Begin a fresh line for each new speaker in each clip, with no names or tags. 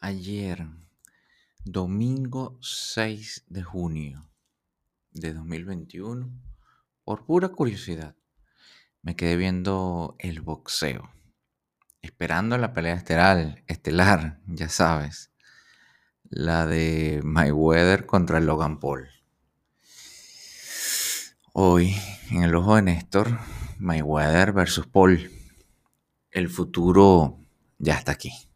ayer, domingo 6 de junio de 2021, por pura curiosidad, me quedé viendo el boxeo, esperando la pelea estelar, estelar, ya sabes, la de Mayweather contra Logan Paul. Hoy, en el ojo de Néstor, Mayweather versus Paul. El futuro ya está aquí.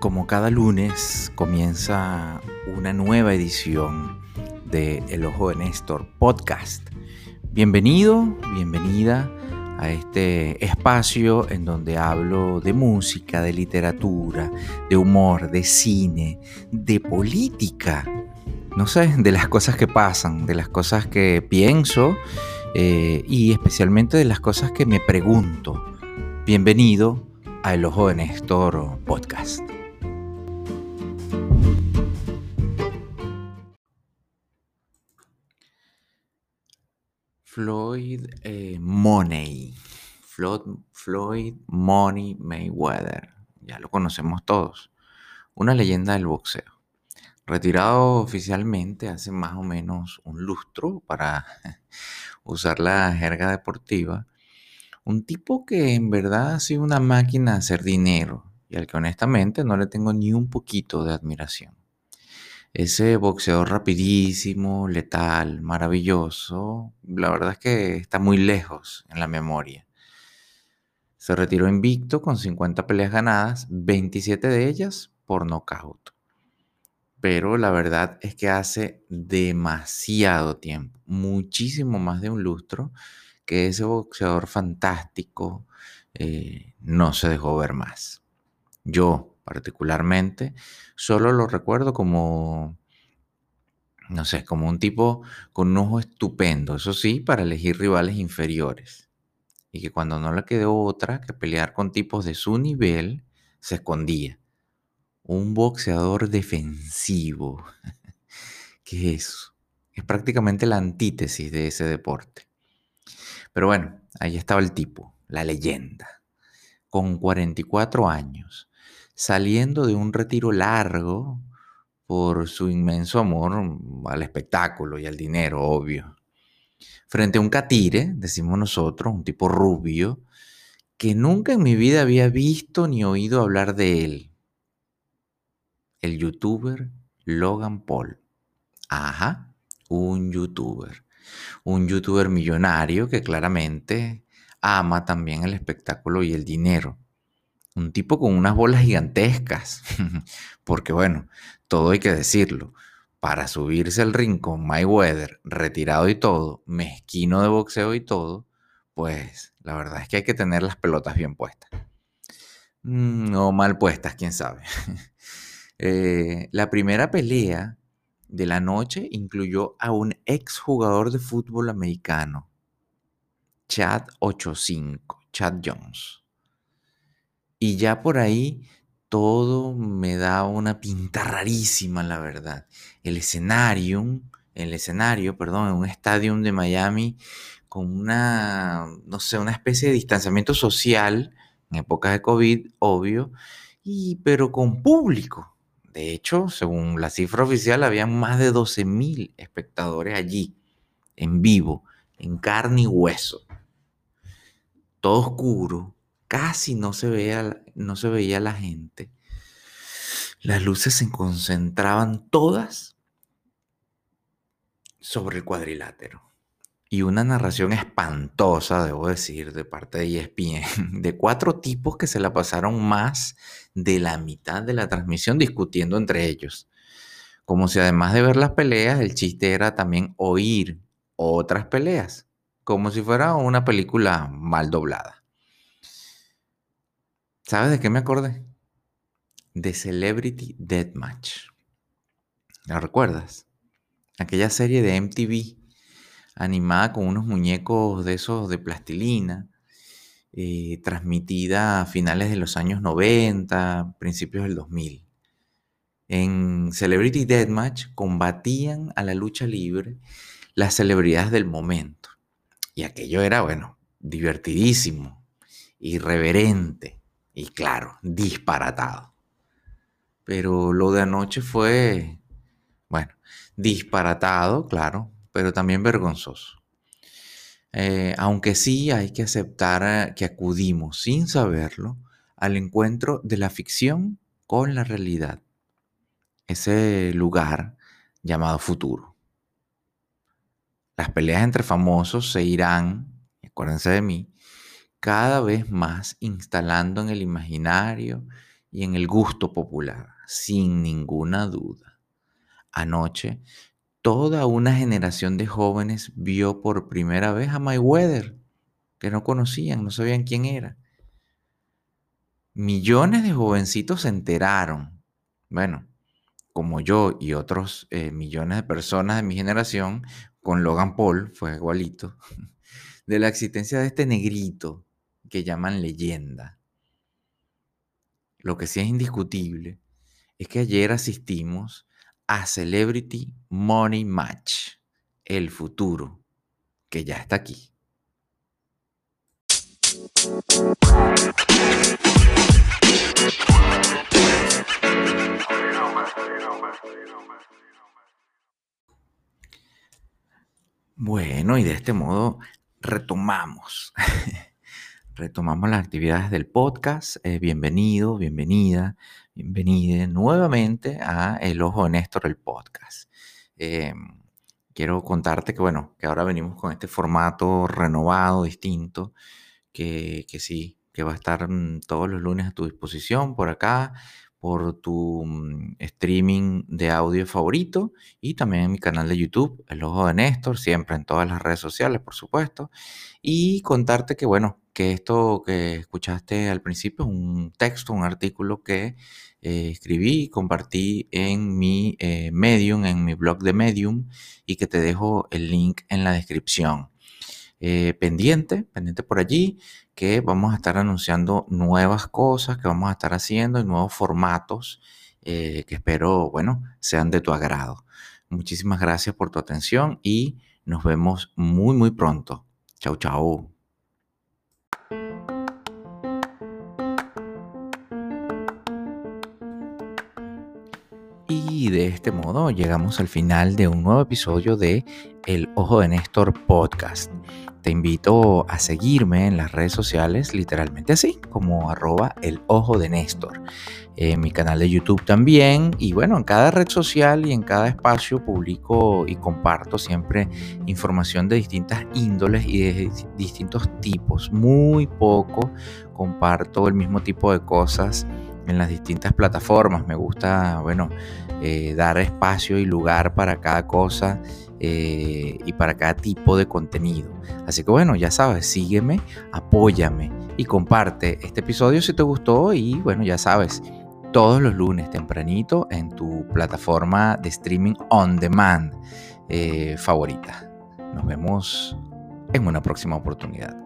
Como cada lunes comienza una nueva edición de El Ojo de Néstor podcast. Bienvenido, bienvenida a este espacio en donde hablo de música, de literatura, de humor, de cine, de política, no sé, de las cosas que pasan, de las cosas que pienso eh, y especialmente de las cosas que me pregunto. Bienvenido a El Ojo de Néstor podcast. Floyd eh, Money. Floyd, Money Mayweather. Ya lo conocemos todos. Una leyenda del boxeo. Retirado oficialmente hace más o menos un lustro para usar la jerga deportiva. Un tipo que en verdad ha sido una máquina de hacer dinero y al que honestamente no le tengo ni un poquito de admiración. Ese boxeador rapidísimo, letal, maravilloso, la verdad es que está muy lejos en la memoria. Se retiró invicto con 50 peleas ganadas, 27 de ellas por nocaut. Pero la verdad es que hace demasiado tiempo, muchísimo más de un lustro, que ese boxeador fantástico eh, no se dejó ver más. Yo, particularmente, solo lo recuerdo como, no sé, como un tipo con un ojo estupendo, eso sí, para elegir rivales inferiores. Y que cuando no le quedó otra que pelear con tipos de su nivel, se escondía. Un boxeador defensivo. ¿Qué es eso? Es prácticamente la antítesis de ese deporte. Pero bueno, ahí estaba el tipo, la leyenda, con 44 años, saliendo de un retiro largo por su inmenso amor al espectáculo y al dinero, obvio. Frente a un catire, decimos nosotros, un tipo rubio, que nunca en mi vida había visto ni oído hablar de él. El youtuber Logan Paul. Ajá, un youtuber. Un youtuber millonario que claramente ama también el espectáculo y el dinero un tipo con unas bolas gigantescas, porque bueno, todo hay que decirlo, para subirse al ring con Mayweather, retirado y todo, mezquino de boxeo y todo, pues la verdad es que hay que tener las pelotas bien puestas. Mm, o mal puestas, quién sabe. Eh, la primera pelea de la noche incluyó a un ex jugador de fútbol americano, Chad 85, Chad Jones. Y ya por ahí todo me da una pinta rarísima, la verdad. El escenario, el escenario, perdón, en un estadio de Miami con una, no sé, una especie de distanciamiento social en épocas de COVID, obvio, y, pero con público. De hecho, según la cifra oficial, había más de 12.000 espectadores allí, en vivo, en carne y hueso. Todo oscuro, casi no se veía, no se veía la gente. Las luces se concentraban todas sobre el cuadrilátero. Y una narración espantosa, debo decir, de parte de ESPN, de cuatro tipos que se la pasaron más de la mitad de la transmisión discutiendo entre ellos. Como si además de ver las peleas, el chiste era también oír otras peleas, como si fuera una película mal doblada. ¿Sabes de qué me acordé? De Celebrity Deathmatch. ¿La recuerdas? Aquella serie de MTV animada con unos muñecos de esos de plastilina, eh, transmitida a finales de los años 90, principios del 2000. En Celebrity Deathmatch combatían a la lucha libre las celebridades del momento. Y aquello era, bueno, divertidísimo, irreverente y claro, disparatado. Pero lo de anoche fue, bueno, disparatado, claro, pero también vergonzoso. Eh, aunque sí hay que aceptar que acudimos sin saberlo al encuentro de la ficción con la realidad. Ese lugar llamado futuro. Las peleas entre famosos se irán, acuérdense de mí, cada vez más instalando en el imaginario y en el gusto popular, sin ninguna duda. Anoche, toda una generación de jóvenes vio por primera vez a Mayweather, que no conocían, no sabían quién era. Millones de jovencitos se enteraron. Bueno, como yo y otros eh, millones de personas de mi generación, con Logan Paul, fue igualito, de la existencia de este negrito que llaman leyenda. Lo que sí es indiscutible es que ayer asistimos a Celebrity Money Match, el futuro, que ya está aquí. Bueno, y de este modo retomamos. retomamos las actividades del podcast. Eh, bienvenido, bienvenida, bienvenida nuevamente a El Ojo de Néstor, el podcast. Eh, quiero contarte que, bueno, que ahora venimos con este formato renovado, distinto, que, que sí, que va a estar mm, todos los lunes a tu disposición por acá por tu mm, streaming de audio favorito y también en mi canal de YouTube, El Ojo de Néstor, siempre en todas las redes sociales, por supuesto. Y contarte que, bueno, que esto que escuchaste al principio es un texto, un artículo que eh, escribí y compartí en mi eh, Medium, en mi blog de Medium, y que te dejo el link en la descripción. Eh, pendiente, pendiente por allí, que vamos a estar anunciando nuevas cosas que vamos a estar haciendo y nuevos formatos que espero, bueno, sean de tu agrado. Muchísimas gracias por tu atención y nos vemos muy, muy pronto. Chau, chau. Y de este modo llegamos al final de un nuevo episodio de El Ojo de Néstor Podcast. Te invito a seguirme en las redes sociales, literalmente así, como arroba el ojo de Néstor. En mi canal de YouTube también. Y bueno, en cada red social y en cada espacio publico y comparto siempre información de distintas índoles y de distintos tipos. Muy poco comparto el mismo tipo de cosas en las distintas plataformas. Me gusta, bueno, eh, dar espacio y lugar para cada cosa eh, y para cada tipo de contenido. Así que bueno, ya sabes, sígueme, apóyame y comparte este episodio si te gustó y bueno, ya sabes, todos los lunes tempranito en tu plataforma de streaming on demand eh, favorita. Nos vemos en una próxima oportunidad.